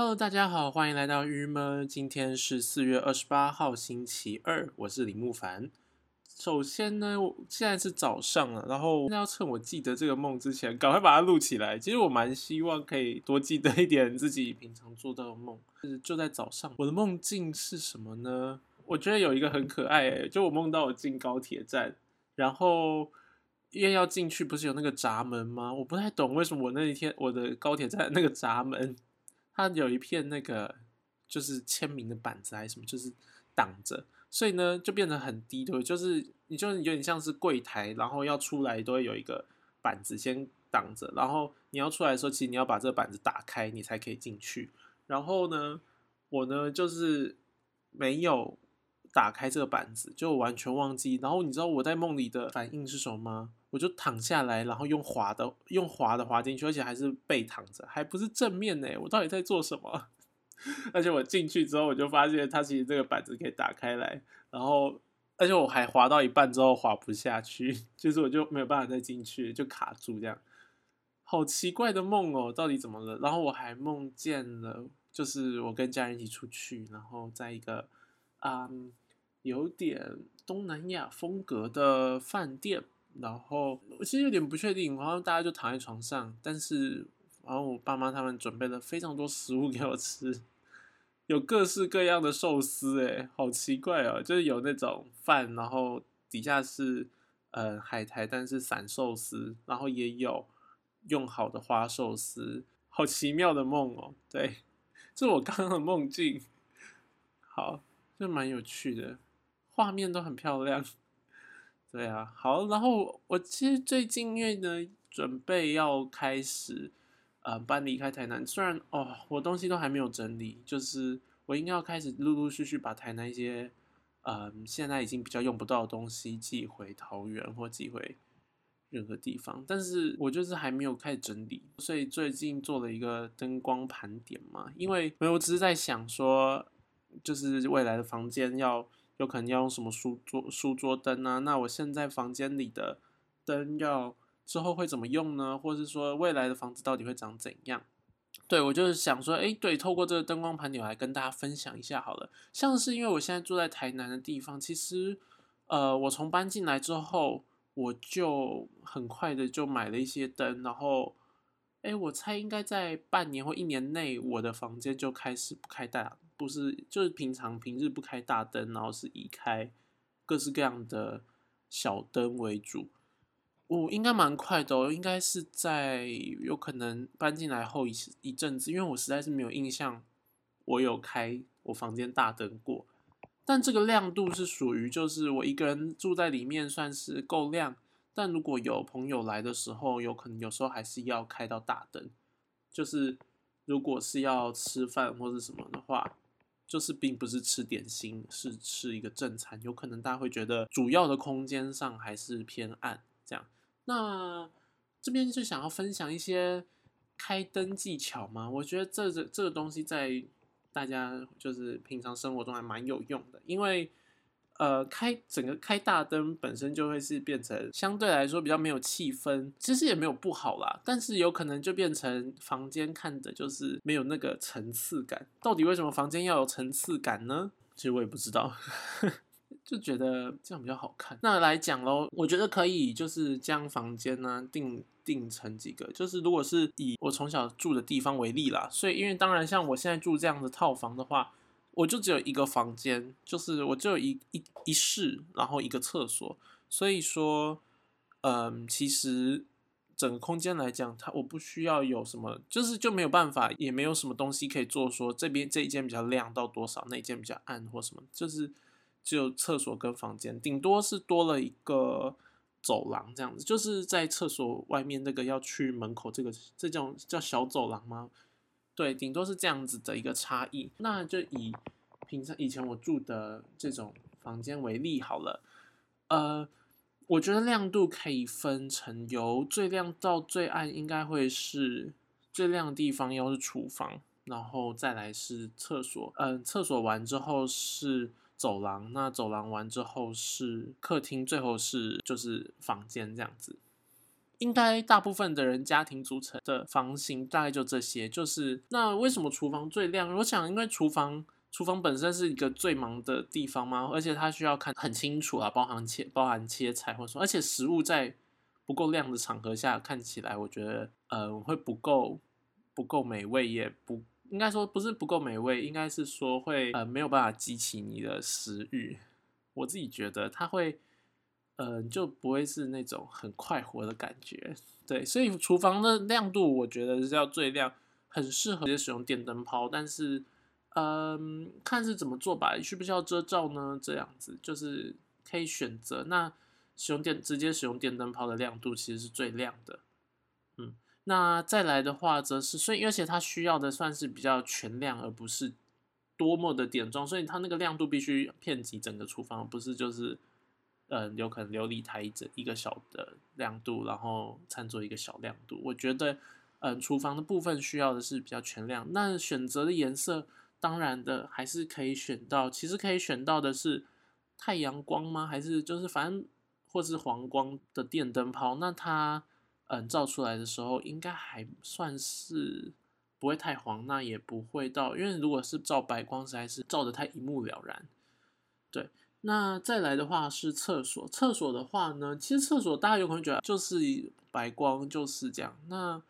Hello，大家好，欢迎来到郁闷。今天是四月二十八号，星期二，我是李慕凡。首先呢，我现在是早上了，然后要趁我记得这个梦之前，赶快把它录起来。其实我蛮希望可以多记得一点自己平常做到的梦。就是就在早上，我的梦境是什么呢？我觉得有一个很可爱，诶，就我梦到我进高铁站，然后因为要进去不是有那个闸门吗？我不太懂为什么我那一天我的高铁站那个闸门。它有一片那个就是签名的板子还是什么，就是挡着，所以呢就变得很低，对，就是你就有点像是柜台，然后要出来都会有一个板子先挡着，然后你要出来的时候，其实你要把这个板子打开，你才可以进去。然后呢，我呢就是没有打开这个板子，就完全忘记。然后你知道我在梦里的反应是什么吗？我就躺下来，然后用滑的用滑的滑进去，而且还是背躺着，还不是正面呢。我到底在做什么？而且我进去之后，我就发现它其实这个板子可以打开来，然后而且我还滑到一半之后滑不下去，就是我就没有办法再进去，就卡住这样。好奇怪的梦哦，到底怎么了？然后我还梦见了，就是我跟家人一起出去，然后在一个啊有点东南亚风格的饭店。然后我其实有点不确定，然后大家就躺在床上，但是然后我爸妈他们准备了非常多食物给我吃，有各式各样的寿司，诶，好奇怪哦，就是有那种饭，然后底下是呃海苔，但是散寿司，然后也有用好的花寿司，好奇妙的梦哦，对，这是我刚刚的梦境，好，就蛮有趣的，画面都很漂亮。对啊，好，然后我其实最近因为呢，准备要开始呃搬离开台南，虽然哦我东西都还没有整理，就是我应该要开始陆陆续续把台南一些嗯现在已经比较用不到的东西寄回桃园或寄回任何地方，但是我就是还没有开始整理，所以最近做了一个灯光盘点嘛，因为没有，我只是在想说，就是未来的房间要。有可能要用什么书桌书桌灯啊？那我现在房间里的灯要之后会怎么用呢？或者是说未来的房子到底会长怎样？对我就是想说，哎，对，透过这个灯光盘点来跟大家分享一下好了。像是因为我现在住在台南的地方，其实呃，我从搬进来之后，我就很快的就买了一些灯，然后哎，我猜应该在半年或一年内，我的房间就开始不开大。不是，就是平常平日不开大灯，然后是以开各式各样的小灯为主。我应该蛮快的，哦，应该是在有可能搬进来后一一阵子，因为我实在是没有印象我有开我房间大灯过。但这个亮度是属于就是我一个人住在里面算是够亮，但如果有朋友来的时候，有可能有时候还是要开到大灯。就是如果是要吃饭或者什么的话。就是并不是吃点心，是吃一个正餐，有可能大家会觉得主要的空间上还是偏暗这样。那这边就想要分享一些开灯技巧吗，我觉得这这这个东西在大家就是平常生活中还蛮有用的，因为。呃，开整个开大灯本身就会是变成相对来说比较没有气氛，其实也没有不好啦，但是有可能就变成房间看的就是没有那个层次感。到底为什么房间要有层次感呢？其实我也不知道，就觉得这样比较好看。那来讲喽，我觉得可以就是将房间呢定定成几个，就是如果是以我从小住的地方为例啦，所以因为当然像我现在住这样的套房的话。我就只有一个房间，就是我只有一一一室，然后一个厕所，所以说，嗯，其实整个空间来讲，它我不需要有什么，就是就没有办法，也没有什么东西可以做，说这边这一间比较亮到多少，那一间比较暗或什么，就是只有厕所跟房间，顶多是多了一个走廊这样子，就是在厕所外面那个要去门口这个，这叫叫小走廊吗？对，顶多是这样子的一个差异。那就以平常以前我住的这种房间为例好了。呃，我觉得亮度可以分成由最亮到最暗，应该会是最亮的地方要是厨房，然后再来是厕所。嗯，厕所完之后是走廊，那走廊完之后是客厅，最后是就是房间这样子。应该大部分的人家庭组成的房型大概就这些。就是那为什么厨房最亮？我想因为厨房厨房本身是一个最忙的地方吗，而且它需要看很清楚啊，包含切包含切菜或者说，而且食物在不够亮的场合下看起来，我觉得呃会不够不够美味，也不应该说不是不够美味，应该是说会呃没有办法激起你的食欲。我自己觉得它会。嗯，就不会是那种很快活的感觉，对，所以厨房的亮度我觉得是要最亮，很适合直接使用电灯泡，但是，嗯，看是怎么做吧，需不需要遮罩呢？这样子就是可以选择。那使用电直接使用电灯泡的亮度其实是最亮的，嗯，那再来的话则是，所以而且它需要的算是比较全亮，而不是多么的点状，所以它那个亮度必须遍及整个厨房，不是就是。嗯，有可能琉璃台一整一个小的亮度，然后餐桌一个小亮度。我觉得，嗯，厨房的部分需要的是比较全亮。那选择的颜色，当然的还是可以选到，其实可以选到的是太阳光吗？还是就是反正或是黄光的电灯泡？那它嗯照出来的时候，应该还算是不会太黄，那也不会到，因为如果是照白光，实在是照的太一目了然。对。那再来的话是厕所，厕所的话呢，其实厕所大家有可能觉得就是白光就是这样。那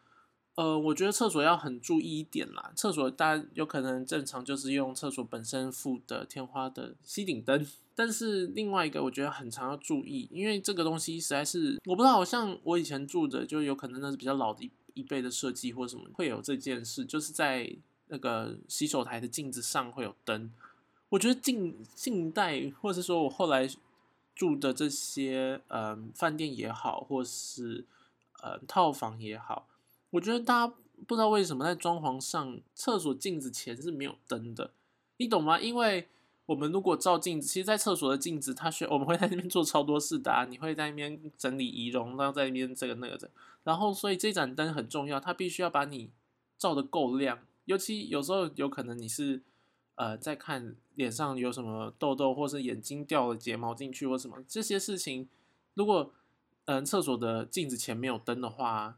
呃，我觉得厕所要很注意一点啦。厕所大家有可能正常就是用厕所本身附的天花的吸顶灯，但是另外一个我觉得很常要注意，因为这个东西实在是我不知道，好像我以前住的就有可能那是比较老的一一辈的设计或什么会有这件事，就是在那个洗手台的镜子上会有灯。我觉得近近代，或者是说我后来住的这些，嗯，饭店也好，或是呃套房也好，我觉得大家不知道为什么在装潢上，厕所镜子前是没有灯的，你懂吗？因为我们如果照镜子，其实，在厕所的镜子，它需我们会在那边做超多事的啊，你会在那边整理仪容，然后在那边这个那个的，然后所以这盏灯很重要，它必须要把你照的够亮，尤其有时候有可能你是。呃，在看脸上有什么痘痘，或是眼睛掉了睫毛进去，或什么这些事情，如果嗯厕所的镜子前没有灯的话，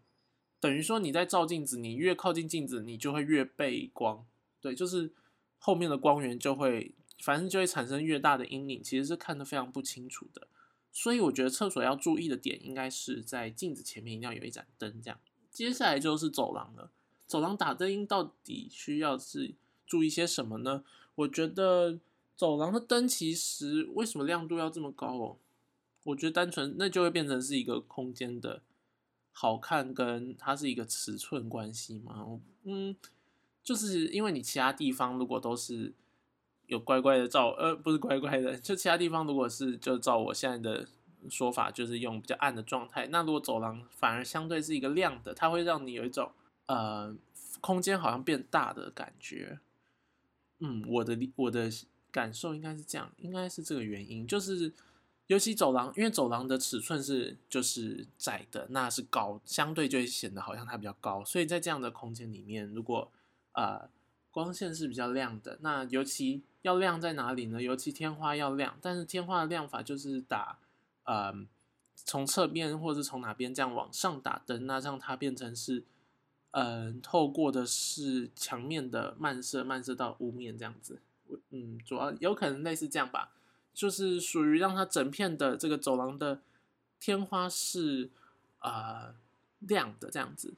等于说你在照镜子，你越靠近镜子，你就会越背光，对，就是后面的光源就会，反正就会产生越大的阴影，其实是看得非常不清楚的。所以我觉得厕所要注意的点，应该是在镜子前面一定要有一盏灯，这样。接下来就是走廊了，走廊打灯到底需要是。注意些什么呢？我觉得走廊的灯其实为什么亮度要这么高哦？我觉得单纯那就会变成是一个空间的好看，跟它是一个尺寸关系嘛。嗯，就是因为你其他地方如果都是有乖乖的照，呃，不是乖乖的，就其他地方如果是就照我现在的说法，就是用比较暗的状态，那如果走廊反而相对是一个亮的，它会让你有一种呃空间好像变大的感觉。嗯，我的我的感受应该是这样，应该是这个原因，就是尤其走廊，因为走廊的尺寸是就是窄的，那是高，相对就会显得好像它比较高，所以在这样的空间里面，如果呃光线是比较亮的，那尤其要亮在哪里呢？尤其天花要亮，但是天花的亮法就是打呃从侧边或者是从哪边这样往上打灯，那让它变成是。嗯，透过的是墙面的漫射，漫射到屋面这样子。嗯，主要有可能类似这样吧，就是属于让它整片的这个走廊的天花是啊亮的这样子。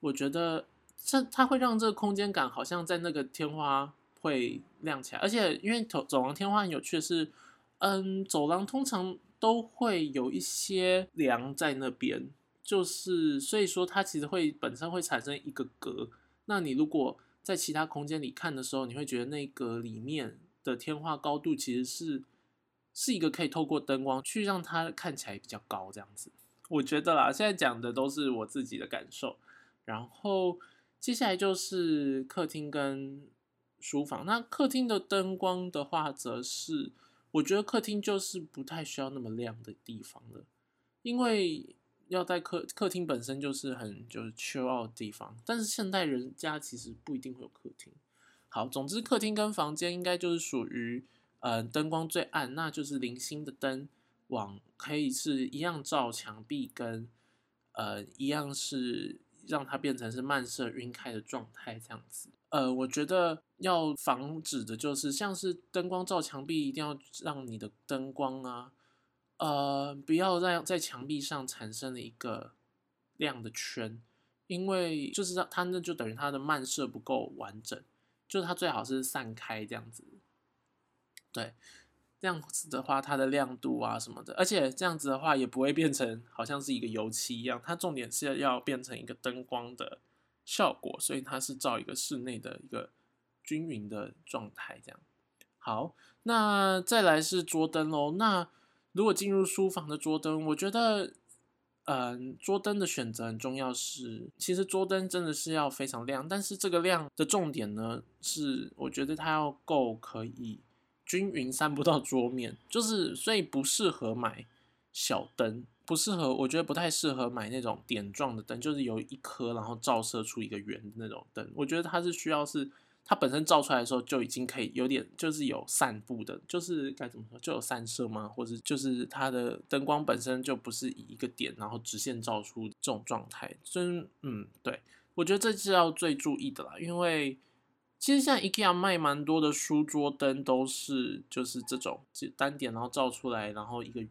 我觉得这它会让这个空间感好像在那个天花会亮起来，而且因为走走廊天花很有趣的是，嗯，走廊通常都会有一些梁在那边。就是，所以说它其实会本身会产生一个格。那你如果在其他空间里看的时候，你会觉得那个里面的天花高度其实是是一个可以透过灯光去让它看起来比较高这样子。我觉得啦，现在讲的都是我自己的感受。然后接下来就是客厅跟书房。那客厅的灯光的话，则是我觉得客厅就是不太需要那么亮的地方了，因为。要在客客厅本身就是很就是 chill out 的地方，但是现代人家其实不一定会有客厅。好，总之客厅跟房间应该就是属于呃灯光最暗，那就是零星的灯往可以是一样照墙壁跟呃，一样是让它变成是漫射晕开的状态这样子。呃，我觉得要防止的就是像是灯光照墙壁，一定要让你的灯光啊，呃，不要让在墙壁上产生了一个亮的圈，因为就是让它那就等于它的漫射不够完整，就是它最好是散开这样子。对。这样子的话，它的亮度啊什么的，而且这样子的话也不会变成好像是一个油漆一样。它重点是要变成一个灯光的效果，所以它是照一个室内的一个均匀的状态。这样好，那再来是桌灯喽。那如果进入书房的桌灯，我觉得，嗯，桌灯的选择很重要。是，其实桌灯真的是要非常亮，但是这个亮的重点呢，是我觉得它要够可以。均匀散布到桌面，就是所以不适合买小灯，不适合，我觉得不太适合买那种点状的灯，就是有一颗然后照射出一个圆的那种灯。我觉得它是需要是它本身照出来的时候就已经可以有点就是有散布的，就是该怎么说就有散射吗？或者就是它的灯光本身就不是以一个点然后直线照出这种状态。真嗯，对我觉得这是要最注意的啦，因为。其实现在 IKEA 卖蛮多的书桌灯，都是就是这种单点，然后照出来，然后一个，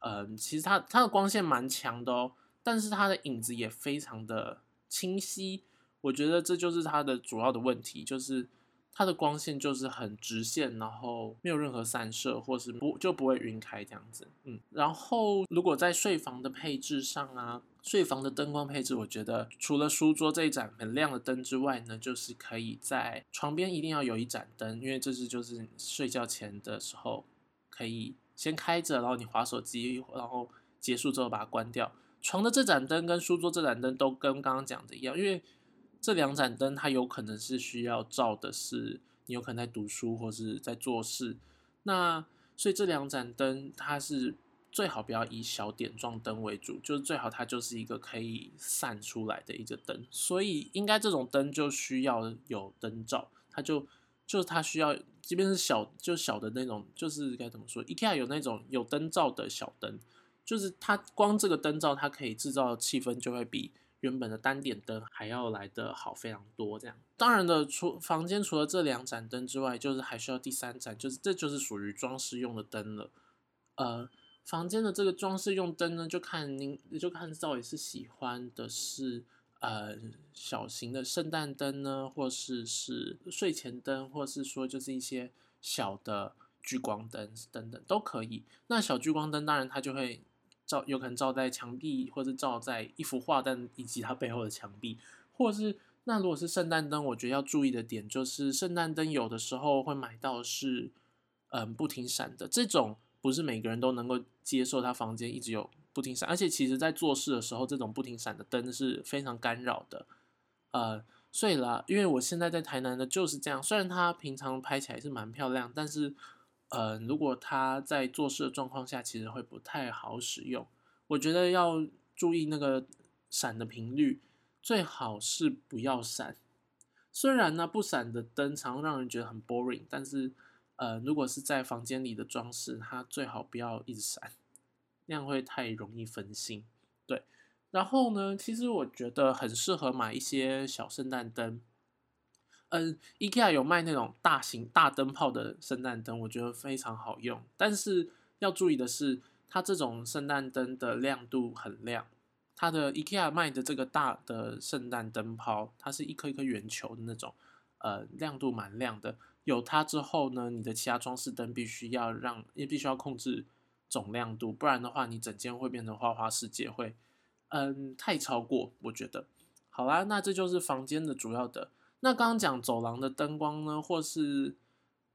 嗯，其实它它的光线蛮强的哦，但是它的影子也非常的清晰，我觉得这就是它的主要的问题，就是。它的光线就是很直线，然后没有任何散射，或是不就不会晕开这样子。嗯，然后如果在睡房的配置上啊，睡房的灯光配置，我觉得除了书桌这一盏很亮的灯之外呢，就是可以在床边一定要有一盏灯，因为这是就是睡觉前的时候可以先开着，然后你划手机，然后结束之后把它关掉。床的这盏灯跟书桌这盏灯都跟刚刚讲的一样，因为。这两盏灯，它有可能是需要照的是你有可能在读书或是在做事，那所以这两盏灯它是最好不要以小点状灯为主，就是最好它就是一个可以散出来的一个灯，所以应该这种灯就需要有灯罩，它就就它需要，即便是小就小的那种，就是该怎么说，IKEA 有那种有灯罩的小灯，就是它光这个灯罩它可以制造气氛就会比。原本的单点灯还要来的好非常多，这样。当然的，除房间除了这两盏灯之外，就是还需要第三盏，就是这就是属于装饰用的灯了。呃，房间的这个装饰用灯呢，就看您就看到底是喜欢的是呃小型的圣诞灯呢，或是是睡前灯，或是说就是一些小的聚光灯等等都可以。那小聚光灯当然它就会。照有可能照在墙壁，或者照在一幅画，但以及它背后的墙壁，或是那如果是圣诞灯，我觉得要注意的点就是圣诞灯有的时候会买到是嗯不停闪的，这种不是每个人都能够接受，他房间一直有不停闪，而且其实在做事的时候，这种不停闪的灯是非常干扰的，呃，所以啦，因为我现在在台南的就是这样，虽然它平常拍起来是蛮漂亮，但是。呃，如果它在做事的状况下，其实会不太好使用。我觉得要注意那个闪的频率，最好是不要闪。虽然呢，不闪的灯常让人觉得很 boring，但是呃，如果是在房间里的装饰，它最好不要一直闪，那样会太容易分心。对，然后呢，其实我觉得很适合买一些小圣诞灯。嗯，IKEA 有卖那种大型大灯泡的圣诞灯，我觉得非常好用。但是要注意的是，它这种圣诞灯的亮度很亮。它的 IKEA 卖的这个大的圣诞灯泡，它是一颗一颗圆球的那种，呃，亮度蛮亮的。有它之后呢，你的其他装饰灯必须要让，也必须要控制总亮度，不然的话，你整间会变成花花世界，会嗯太超过。我觉得，好啦，那这就是房间的主要的。那刚刚讲走廊的灯光呢，或是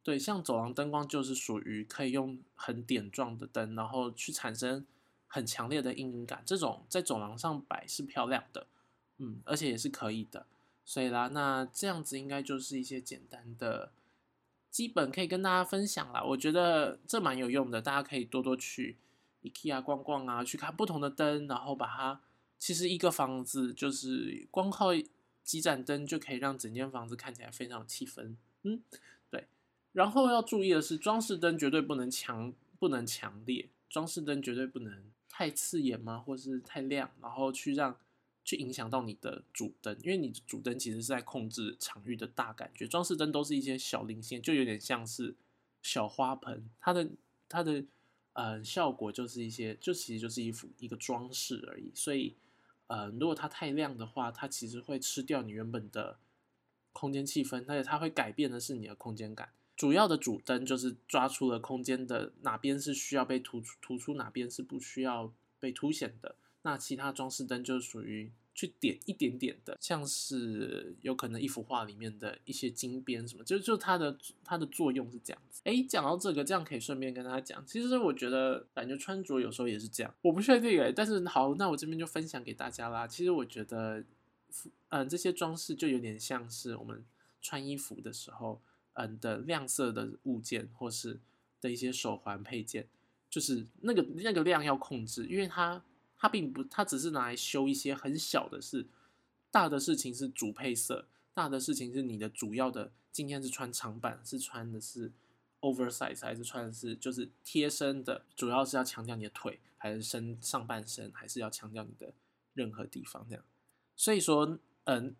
对，像走廊灯光就是属于可以用很点状的灯，然后去产生很强烈的阴影感，这种在走廊上摆是漂亮的，嗯，而且也是可以的。所以啦，那这样子应该就是一些简单的基本可以跟大家分享啦。我觉得这蛮有用的，大家可以多多去 IKEA 逛逛啊，去看不同的灯，然后把它其实一个房子就是光靠。几盏灯就可以让整间房子看起来非常有气氛，嗯，对。然后要注意的是，装饰灯绝对不能强，不能强烈，装饰灯绝对不能太刺眼吗，或是太亮，然后去让去影响到你的主灯，因为你的主灯其实是在控制场域的大感觉，装饰灯都是一些小零线，就有点像是小花盆，它的它的呃效果就是一些，就其实就是一幅一个装饰而已，所以呃如果它太亮的话，它其实会吃掉你原本的空间气氛，而且它会改变的是你的空间感。主要的主灯就是抓出了空间的哪边是需要被突出，突出哪边是不需要被凸显的。那其他装饰灯就属于去点一点点的，像是有可能一幅画里面的一些金边什么，就就它的它的作用是这样子。哎，讲到这个，这样可以顺便跟大家讲，其实我觉得感觉穿着有时候也是这样，我不确定哎，但是好，那我这边就分享给大家啦。其实我觉得，嗯，这些装饰就有点像是我们穿衣服的时候。嗯的亮色的物件，或是的一些手环配件，就是那个那个量要控制，因为它它并不，它只是拿来修一些很小的事，大的事情是主配色，大的事情是你的主要的，今天是穿长版，是穿的是 oversize，还是穿的是就是贴身的，主要是要强调你的腿，还是身上半身，还是要强调你的任何地方这样，所以说，嗯，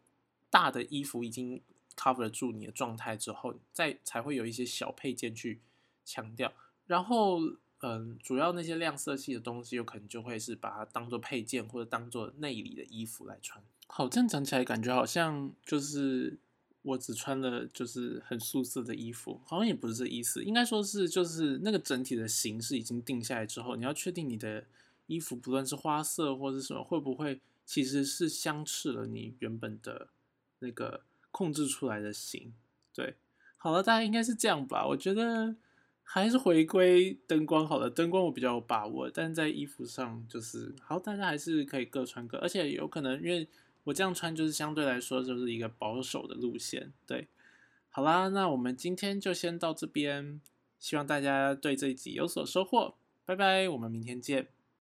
大的衣服已经。cover 住你的状态之后，再才会有一些小配件去强调。然后，嗯，主要那些亮色系的东西，有可能就会是把它当做配件或者当做内里的衣服来穿。好，这样讲起来感觉好像就是我只穿了就是很素色的衣服，好像也不是这意思。应该说是就是那个整体的形式已经定下来之后，你要确定你的衣服不论是花色或者什么，会不会其实是相斥了你原本的那个。控制出来的型，对，好了，大概应该是这样吧。我觉得还是回归灯光好了，灯光我比较有把握，但在衣服上就是好，大家还是可以各穿各，而且有可能因为我这样穿就是相对来说就是一个保守的路线，对。好啦，那我们今天就先到这边，希望大家对这一集有所收获，拜拜，我们明天见。